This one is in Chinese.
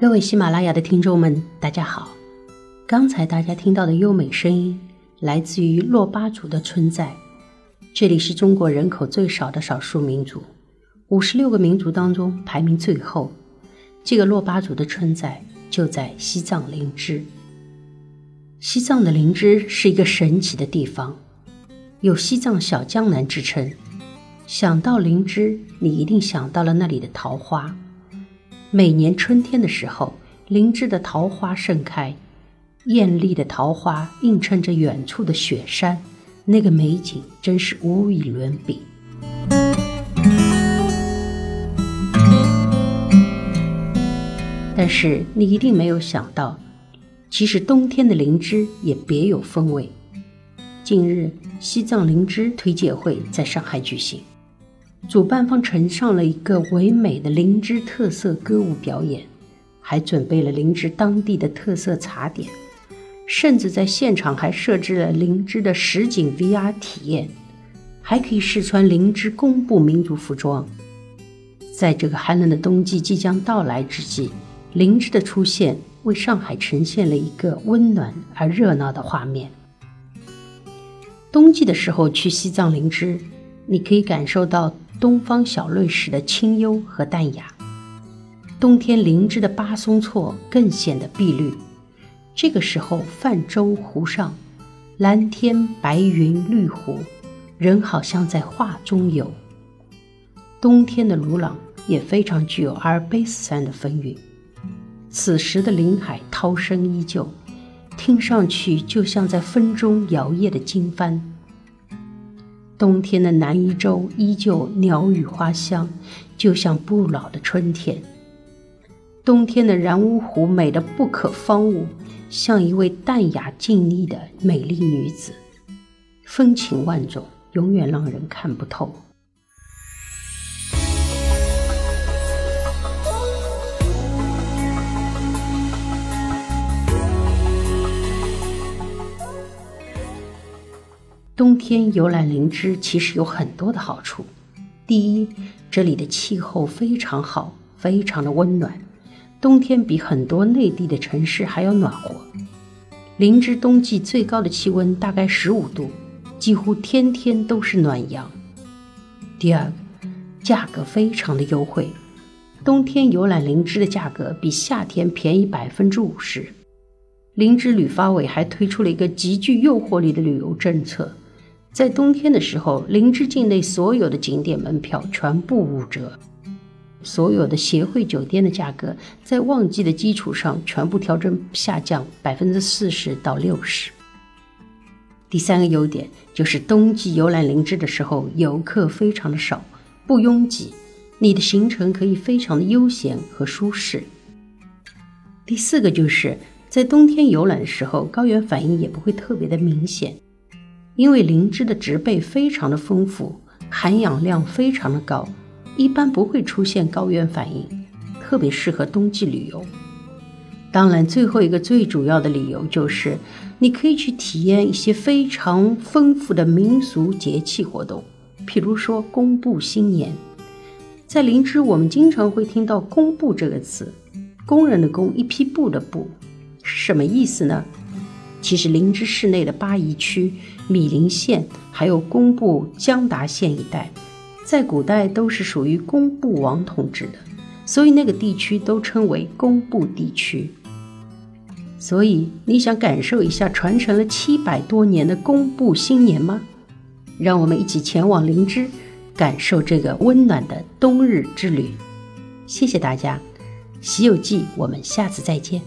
各位喜马拉雅的听众们，大家好。刚才大家听到的优美声音，来自于珞巴族的村寨。这里是中国人口最少的少数民族，五十六个民族当中排名最后。这个珞巴族的村寨就在西藏林芝。西藏的林芝是一个神奇的地方，有“西藏小江南”之称。想到灵芝，你一定想到了那里的桃花。每年春天的时候，林芝的桃花盛开，艳丽的桃花映衬着远处的雪山，那个美景真是无与伦比。但是你一定没有想到，其实冬天的灵芝也别有风味。近日，西藏灵芝推介会在上海举行。主办方呈上了一个唯美的灵芝特色歌舞表演，还准备了灵芝当地的特色茶点，甚至在现场还设置了灵芝的实景 VR 体验，还可以试穿灵芝公布民族服装。在这个寒冷的冬季即将到来之际，灵芝的出现为上海呈现了一个温暖而热闹的画面。冬季的时候去西藏灵芝，你可以感受到。东方小瑞时的清幽和淡雅，冬天灵芝的巴松措更显得碧绿。这个时候，泛舟湖上，蓝天白云绿湖，人好像在画中游。冬天的鲁朗也非常具有阿尔卑斯山的风韵。此时的林海涛声依旧，听上去就像在风中摇曳的经幡。冬天的南伊州依旧鸟语花香，就像不老的春天。冬天的然乌湖美得不可方物，像一位淡雅静谧的美丽女子，风情万种，永远让人看不透。冬天游览灵芝其实有很多的好处。第一，这里的气候非常好，非常的温暖，冬天比很多内地的城市还要暖和。灵芝冬季最高的气温大概十五度，几乎天天都是暖阳。第二个，价格非常的优惠，冬天游览灵芝的价格比夏天便宜百分之五十。灵芝旅发委还推出了一个极具诱惑力的旅游政策。在冬天的时候，林芝境内所有的景点门票全部五折，所有的协会酒店的价格在旺季的基础上全部调整下降百分之四十到六十。第三个优点就是冬季游览林芝的时候，游客非常的少，不拥挤，你的行程可以非常的悠闲和舒适。第四个就是在冬天游览的时候，高原反应也不会特别的明显。因为灵芝的植被非常的丰富，含氧量非常的高，一般不会出现高原反应，特别适合冬季旅游。当然，最后一个最主要的理由就是，你可以去体验一些非常丰富的民俗节气活动，譬如说公布新年。在灵芝，我们经常会听到“工布”这个词，工人的工，一批布的布，什么意思呢？其实灵芝市内的巴宜区、米林县，还有工部江达县一带，在古代都是属于工部王统治的，所以那个地区都称为工部地区。所以你想感受一下传承了七百多年的工部新年吗？让我们一起前往灵芝，感受这个温暖的冬日之旅。谢谢大家，《西游记》，我们下次再见。